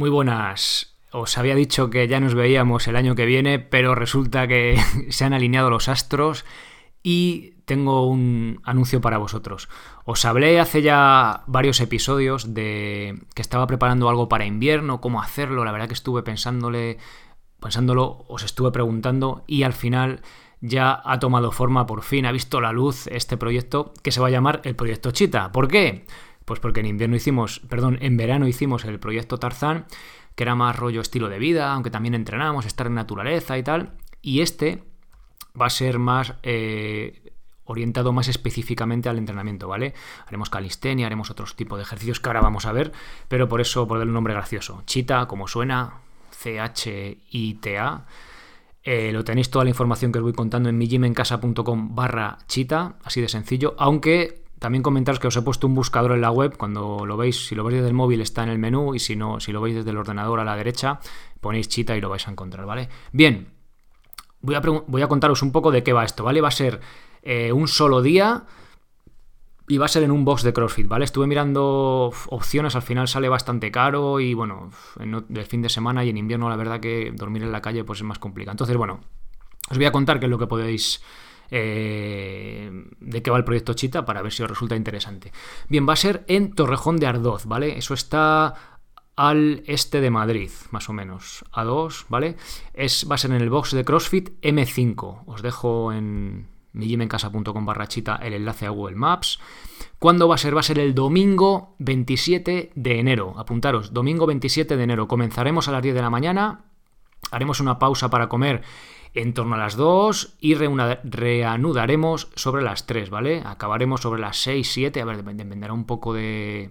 Muy buenas. Os había dicho que ya nos veíamos el año que viene, pero resulta que se han alineado los astros y tengo un anuncio para vosotros. Os hablé hace ya varios episodios de que estaba preparando algo para invierno, cómo hacerlo, la verdad que estuve pensándole, pensándolo, os estuve preguntando y al final ya ha tomado forma por fin, ha visto la luz este proyecto que se va a llamar el proyecto Chita. ¿Por qué? Pues porque en invierno hicimos, perdón, en verano hicimos el proyecto Tarzán, que era más rollo estilo de vida, aunque también entrenamos, estar en naturaleza y tal. Y este va a ser más eh, orientado más específicamente al entrenamiento, ¿vale? Haremos calistenia, haremos otros tipos de ejercicios que ahora vamos a ver, pero por eso por darle un nombre gracioso. Chita, como suena, C-H-I-T-A. Eh, lo tenéis toda la información que os voy contando en mijimencasa.com barra chita, así de sencillo, aunque también comentaros que os he puesto un buscador en la web, cuando lo veis, si lo veis desde el móvil está en el menú y si no, si lo veis desde el ordenador a la derecha, ponéis chita y lo vais a encontrar, ¿vale? Bien, voy a, contaros un poco de qué va esto, ¿vale? Va a ser eh, un solo día y va a ser en un box de CrossFit, ¿vale? Estuve mirando opciones, al final sale bastante caro y bueno, en el fin de semana y en invierno la verdad que dormir en la calle pues es más complicado. Entonces, bueno, os voy a contar qué es lo que podéis eh, de qué va el proyecto Chita para ver si os resulta interesante. Bien, va a ser en Torrejón de Ardoz, ¿vale? Eso está al este de Madrid, más o menos, a 2, ¿vale? Es, va a ser en el box de CrossFit M5. Os dejo en millimencasa.com barra chita el enlace a Google Maps. ¿Cuándo va a ser? Va a ser el domingo 27 de enero. Apuntaros, domingo 27 de enero. Comenzaremos a las 10 de la mañana. Haremos una pausa para comer en torno a las 2 y reanudaremos sobre las 3, ¿vale? Acabaremos sobre las 6, 7, a ver, dependerá un poco de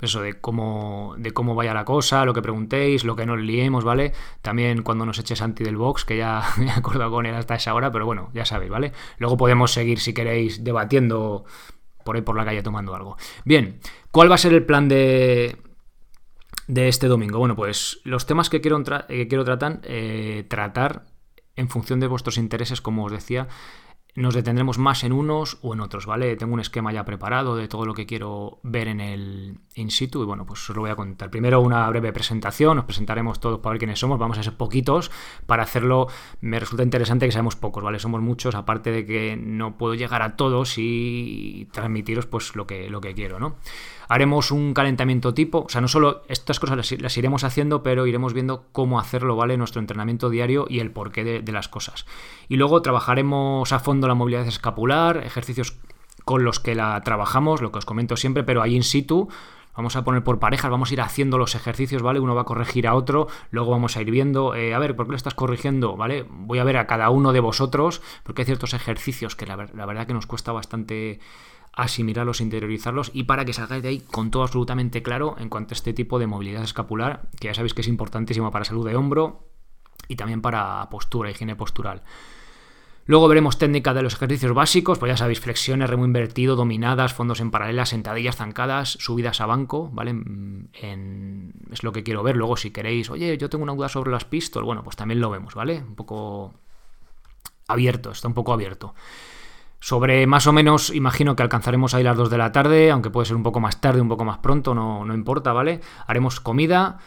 eso, de cómo, de cómo vaya la cosa, lo que preguntéis, lo que nos liemos, ¿vale? También cuando nos eches anti del box, que ya me he acordado con él hasta esa hora, pero bueno, ya sabéis, ¿vale? Luego podemos seguir, si queréis, debatiendo por ahí por la calle tomando algo. Bien, ¿cuál va a ser el plan de, de este domingo? Bueno, pues los temas que quiero, que quiero tratar, eh, tratar en función de vuestros intereses, como os decía, nos detendremos más en unos o en otros, ¿vale? Tengo un esquema ya preparado de todo lo que quiero ver en el in situ y bueno, pues os lo voy a contar. Primero una breve presentación, nos presentaremos todos para ver quiénes somos, vamos a ser poquitos, para hacerlo me resulta interesante que seamos pocos, ¿vale? Somos muchos, aparte de que no puedo llegar a todos y transmitiros pues lo que, lo que quiero, ¿no? Haremos un calentamiento tipo, o sea, no solo estas cosas las, iremos haciendo, pero iremos viendo cómo hacerlo, ¿vale? Nuestro entrenamiento diario y el porqué de, las cosas. Y luego trabajaremos a fondo la movilidad escapular, ejercicios con los que la trabajamos, lo que os comento siempre, pero ahí in situ, vamos a poner por parejas, vamos a ir haciendo los ejercicios, ¿vale? Uno va a corregir a otro, luego vamos a ir viendo, eh, a ver, ¿por qué lo estás corrigiendo? ¿Vale? Voy a ver a cada uno de vosotros, porque hay ciertos ejercicios que la verdad que nos cuesta bastante asimilarlos, interiorizarlos y para que salgáis de ahí con todo absolutamente claro en cuanto a este tipo de movilidad escapular, que ya sabéis que es importantísimo para salud de hombro y también para postura, higiene postural. Luego veremos técnica de los ejercicios básicos, pues ya sabéis, flexiones, remo invertido, dominadas, fondos en paralelas, sentadillas zancadas, subidas a banco, ¿vale? es lo que quiero ver. Luego, si queréis, oye, yo tengo una duda sobre las pistols, bueno, pues también lo vemos, ¿vale? Un poco abierto, está un poco abierto. Sobre más o menos, imagino que alcanzaremos ahí las 2 de la tarde, aunque puede ser un poco más tarde, un poco más pronto, no, no importa, ¿vale? Haremos comida.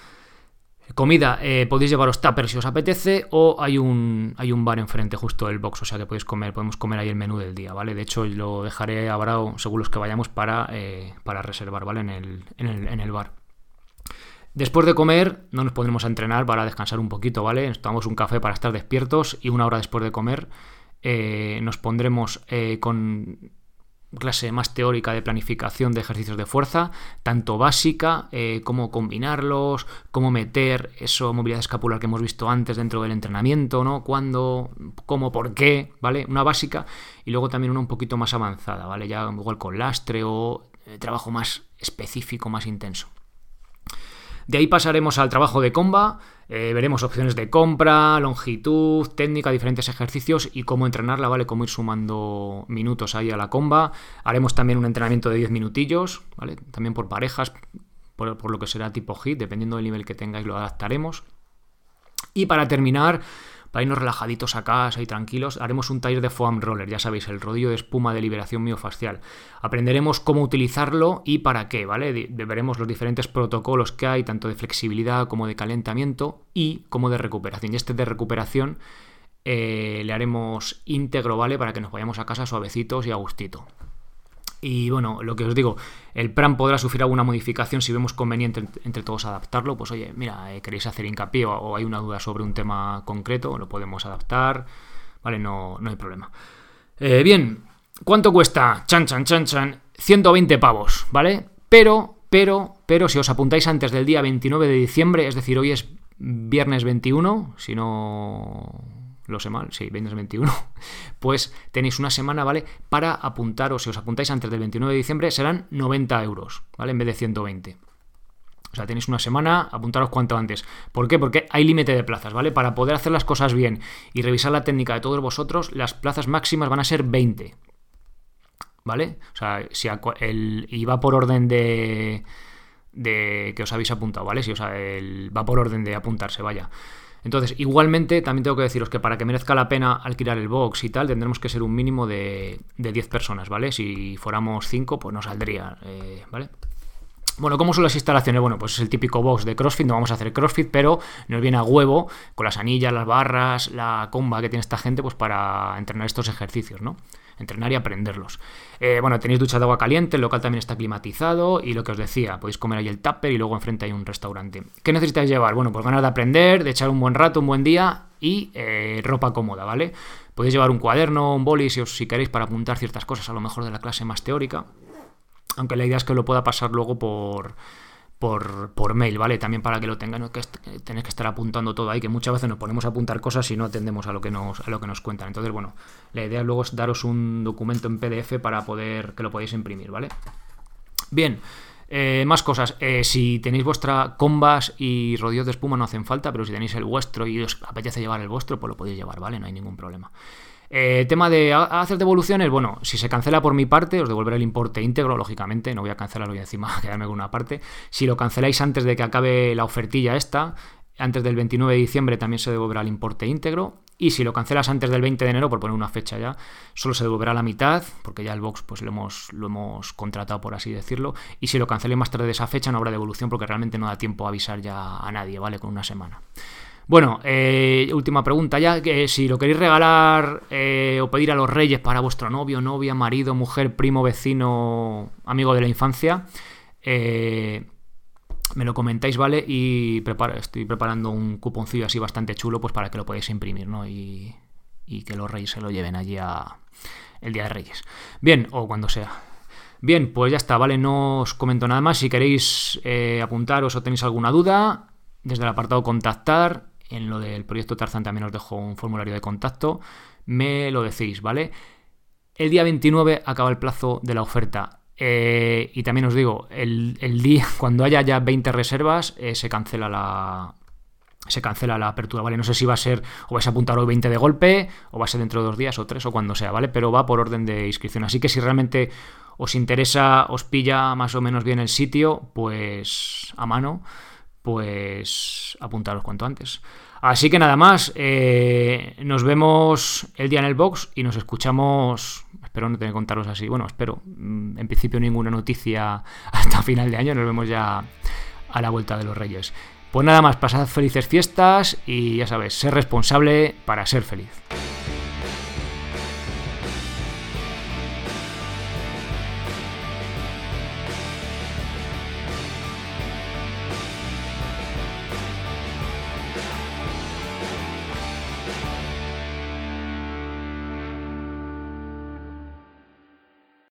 Comida, eh, podéis llevaros tuppers si os apetece, o hay un, hay un bar enfrente justo del box, o sea que podéis comer, podemos comer ahí el menú del día, ¿vale? De hecho, lo dejaré ahora, según los que vayamos, para, eh, para reservar, ¿vale? En el, en, el, en el bar. Después de comer, no nos pondremos a entrenar para descansar un poquito, ¿vale? Nos tomamos un café para estar despiertos y una hora después de comer eh, nos pondremos eh, con clase más teórica de planificación de ejercicios de fuerza, tanto básica, eh, cómo combinarlos, cómo meter eso movilidad escapular que hemos visto antes dentro del entrenamiento, ¿no? Cuándo, cómo, por qué, ¿vale? Una básica y luego también una un poquito más avanzada, ¿vale? Ya igual con lastre o trabajo más específico, más intenso. De ahí pasaremos al trabajo de comba, eh, veremos opciones de compra, longitud, técnica, diferentes ejercicios y cómo entrenarla, ¿vale? Cómo ir sumando minutos ahí a la comba. Haremos también un entrenamiento de 10 minutillos, ¿vale? También por parejas, por, por lo que será tipo hit, dependiendo del nivel que tengáis lo adaptaremos. Y para terminar, para irnos relajaditos a casa y tranquilos, haremos un taller de foam roller, ya sabéis, el rodillo de espuma de liberación miofascial. Aprenderemos cómo utilizarlo y para qué, ¿vale? Veremos los diferentes protocolos que hay, tanto de flexibilidad como de calentamiento y como de recuperación. Y este de recuperación eh, le haremos íntegro, ¿vale? Para que nos vayamos a casa suavecitos y a gustito. Y bueno, lo que os digo, el plan podrá sufrir alguna modificación si vemos conveniente entre todos adaptarlo. Pues oye, mira, eh, queréis hacer hincapié o, hay una duda sobre un tema concreto, lo podemos adaptar, ¿vale? No, no hay problema. Eh, bien, ¿cuánto cuesta? Chan, chan, chan, chan. 120 pavos, ¿vale? Pero, pero, pero si os apuntáis antes del día 29 de diciembre, es decir, hoy es viernes 21, si no lo sé mal, sí, viernes 21, pues tenéis una semana, ¿vale? Para apuntaros, si os apuntáis antes del 29 de diciembre, serán 90 euros, ¿vale? En vez de 120. O sea, tenéis una semana, apuntaros cuanto antes. ¿Por qué? Porque hay límite de plazas, ¿vale? Para poder hacer las cosas bien y revisar la técnica de todos vosotros, las plazas máximas van a ser 20. ¿Vale? O sea, si el, y va por orden de, de que os habéis apuntado, ¿vale? Si o sea, el, va por orden de apuntarse, vaya. Entonces, igualmente, también tengo que deciros que para que merezca la pena alquilar el box y tal, tendremos que ser un mínimo de, de 10 personas, ¿vale? Si fuéramos 5, pues no saldría, eh, ¿vale? Bueno, ¿cómo son las instalaciones? Bueno, pues es el típico box de CrossFit, no vamos a hacer CrossFit, pero nos viene a huevo con las anillas, las barras, la comba que tiene esta gente, pues para entrenar estos ejercicios, ¿no? Entrenar y aprenderlos. Eh, bueno, tenéis ducha de agua caliente, el local también está climatizado y lo que os decía, podéis comer ahí el tupper y luego enfrente hay un restaurante. ¿Qué necesitáis llevar? Bueno, pues ganas de aprender, de echar un buen rato, un buen día y eh, ropa cómoda, ¿vale? Podéis llevar un cuaderno, un boli si, os, si queréis para apuntar ciertas cosas, a lo mejor de la clase más teórica. Aunque la idea es que lo pueda pasar luego por, por, mail, ¿vale? También para que lo tengan, que tenéis que estar apuntando todo ahí, que muchas veces nos ponemos a apuntar cosas y no atendemos a lo que nos, a lo que nos cuentan. Entonces, bueno, la idea luego es daros un documento en PDF para poder que lo podáis imprimir, ¿vale? Bien. Eh, más cosas, eh, si tenéis vuestra combas y rodillos de espuma no hacen falta, pero si tenéis el vuestro y os apetece llevar el vuestro, pues lo podéis llevar, ¿vale? No hay ningún problema. Eh, tema de hacer devoluciones, bueno, si se cancela por mi parte, os devolveré el importe íntegro, lógicamente, no voy a cancelarlo y encima quedarme con una parte. Si lo canceláis antes de que acabe la ofertilla esta, antes del 29 de diciembre también se devolverá el importe íntegro. Y si lo cancelas antes del 20 de enero, por poner una fecha ya, solo se devolverá la mitad, porque ya el box pues lo hemos, lo hemos contratado, por así decirlo. Y si lo canceléis más tarde de esa fecha, no habrá devolución, porque realmente no da tiempo a avisar ya a nadie, ¿vale? Con una semana. Bueno, eh, última pregunta ya, que si lo queréis regalar eh, o pedir a los reyes para vuestro novio, novia, marido, mujer, primo, vecino, amigo de la infancia, eh, me lo comentáis, ¿vale? Y estoy preparando un cuponcillo así bastante chulo pues para que lo podáis imprimir, ¿no? Y, que los reyes se lo lleven allí el Día de Reyes. Bien, o cuando sea. Bien, pues ya está, ¿vale? No os comento nada más. Si queréis apuntaros o tenéis alguna duda, desde el apartado contactar, en lo del proyecto Tarzan también os dejo un formulario de contacto. Me lo decís, ¿vale? El día 29 acaba el plazo de la oferta. Eh, y también os digo, el, día, cuando haya ya 20 reservas, eh, se cancela la. Se cancela la apertura, ¿vale? No sé si va a ser, o vais a apuntar hoy 20 de golpe, o va a ser dentro de dos días, o tres, o cuando sea, ¿vale? Pero va por orden de inscripción. Así que si realmente os interesa, os pilla más o menos bien el sitio, pues a mano pues apuntaros cuanto antes. Así que nada más, eh, nos vemos el día en el box y nos escuchamos, espero no tener que contaros así, bueno, espero, mm, en principio ninguna noticia hasta final de año, nos vemos ya a la vuelta de los Reyes. Pues nada más, pasad felices fiestas y ya sabes, ser responsable para ser feliz.